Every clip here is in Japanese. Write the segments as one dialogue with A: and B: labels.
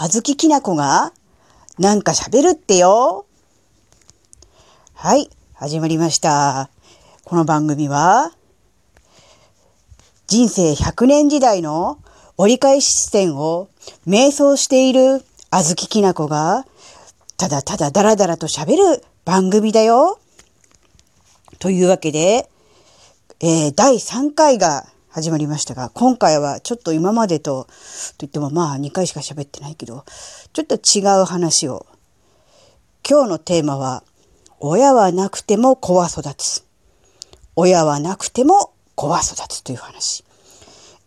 A: あずききなこがなんか喋るってよ。はい、始まりました。この番組は人生100年時代の折り返し視点を瞑想しているあずききなこがただただダラダラと喋る番組だよ。というわけで、えー、第3回が始まりましたが、今回はちょっと今までと、と言ってもまあ2回しか喋ってないけど、ちょっと違う話を。今日のテーマは、親はなくても子は育つ。親はなくても子は育つという話。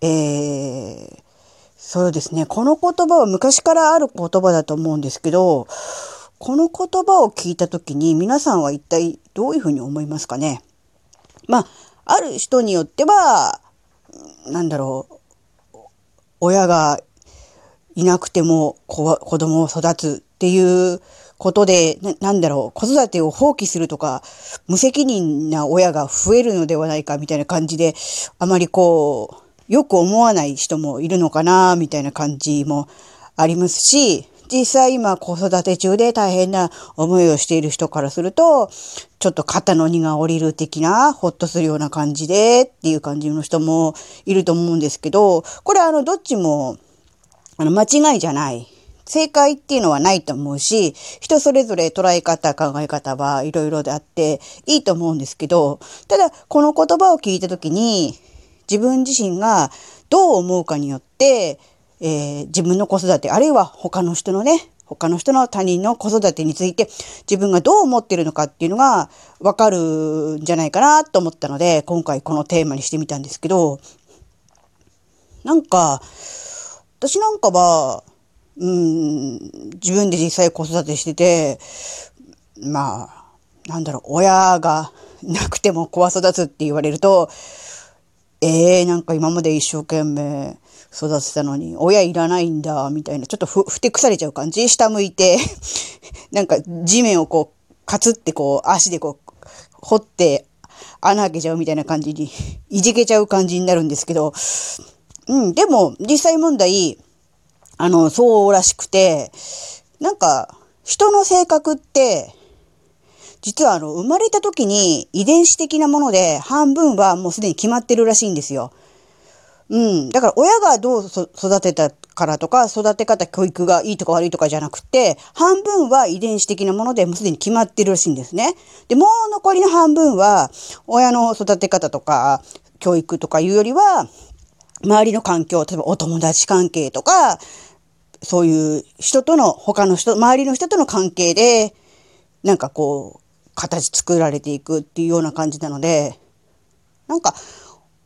A: えー、そうですね。この言葉は昔からある言葉だと思うんですけど、この言葉を聞いたときに皆さんは一体どういうふうに思いますかねまあ、ある人によっては、なんだろう、親がいなくても子子供を育つっていうことでな、なんだろう、子育てを放棄するとか、無責任な親が増えるのではないかみたいな感じで、あまりこう、よく思わない人もいるのかな、みたいな感じもありますし、実際今子育て中で大変な思いをしている人からすると、ちょっと肩の荷が下りる的な、ほっとするような感じでっていう感じの人もいると思うんですけど、これあの、どっちも、あの、間違いじゃない。正解っていうのはないと思うし、人それぞれ捉え方、考え方はいろいろであっていいと思うんですけど、ただこの言葉を聞いたときに自分自身がどう思うかによって、えー、自分の子育て、あるいは他の人のね、他の人の他人の子育てについて自分がどう思ってるのかっていうのがわかるんじゃないかなと思ったので、今回このテーマにしてみたんですけど、なんか、私なんかは、うん、自分で実際子育てしてて、まあ、なんだろう、親がなくても子は育つって言われると、ええー、なんか今まで一生懸命育てたのに、親いらないんだ、みたいな、ちょっとふ、ふてくされちゃう感じ？下向いて なんか地面をこう、カツってこう、足でこう、掘って穴開けちゃうみたいな感じに、いじけちゃう感じになるんですけど、うん、でも、実際問題、あの、そうらしくて、なんか、人の性格って、実はあの、生まれた時に遺伝子的なもので半分はもうすでに決まってるらしいんですよ。うん。だから親がどう育てたからとか、育て方、教育がいいとか悪いとかじゃなくて、半分は遺伝子的なものでもうすでに決まってるらしいんですね。で、もう残りの半分は、親の育て方とか、教育とかいうよりは、周りの環境、例えばお友達関係とか、そういう人との、他の人、周りの人との関係で、なんかこう、形作られていくっていうような感じなので、なんか、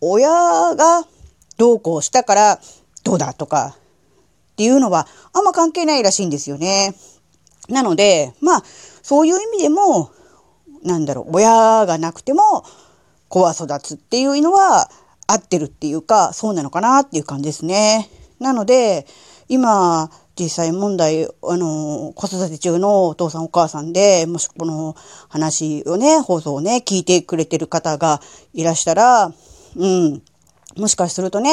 A: 親がどうこうしたからどうだとかっていうのはあんま関係ないらしいんですよね。なので、まあ、そういう意味でも、なんだろう、親がなくても子は育つっていうのは合ってるっていうか、そうなのかなっていう感じですね。なので、今、実際問題、あの、子育て中のお父さんお母さんで、もしこの話をね、放送をね、聞いてくれてる方がいらしたら、うん、もしかするとね、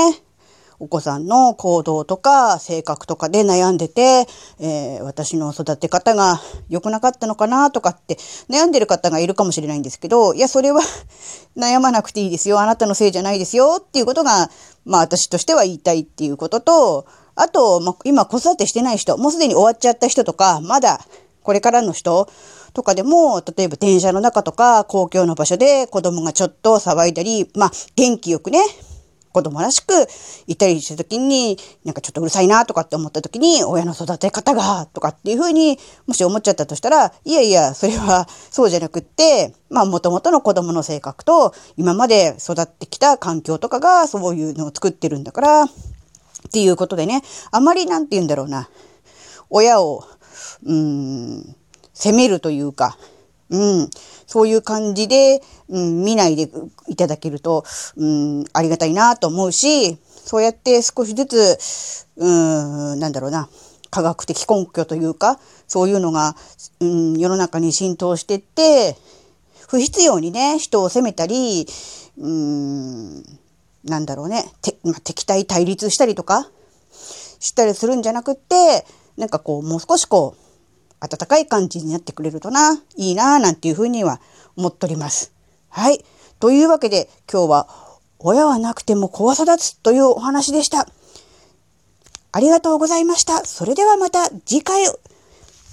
A: お子さんの行動とか性格とかで悩んでて、えー、私の育て方が良くなかったのかなとかって悩んでる方がいるかもしれないんですけど、いや、それは 悩まなくていいですよ。あなたのせいじゃないですよっていうことが、まあ私としては言いたいっていうことと、あと、ま、今子育てしてない人、もうすでに終わっちゃった人とか、まだこれからの人とかでも、例えば電車の中とか公共の場所で子供がちょっと騒いだり、まあ元気よくね、子供らしくいたりした時に、なんかちょっとうるさいなとかって思った時に、親の育て方が、とかっていうふうに、もし思っちゃったとしたら、いやいや、それはそうじゃなくって、まあ元々の子供の性格と、今まで育ってきた環境とかがそういうのを作ってるんだから、っていうことでね、あまりなんて言うんだろうな、親を、うん、責めるというか、うん、そういう感じで、うん、見ないでいただけると、うん、ありがたいなと思うし、そうやって少しずつ、うん、なんだろうな、科学的根拠というか、そういうのが、うん、世の中に浸透してって、不必要にね、人を責めたり、うん、なんだろうね、てまあ、敵対対立したりとか、したりするんじゃなくって、なんかこう、もう少しこう、暖かい感じになってくれるとな、いいな、なんていうふうには思っております。はい。というわけで、今日は、親はなくても子は育つというお話でした。ありがとうございました。それではまた次回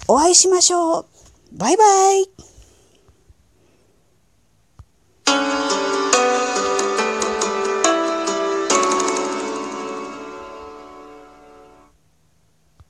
A: お会いしましょう。バイバイ。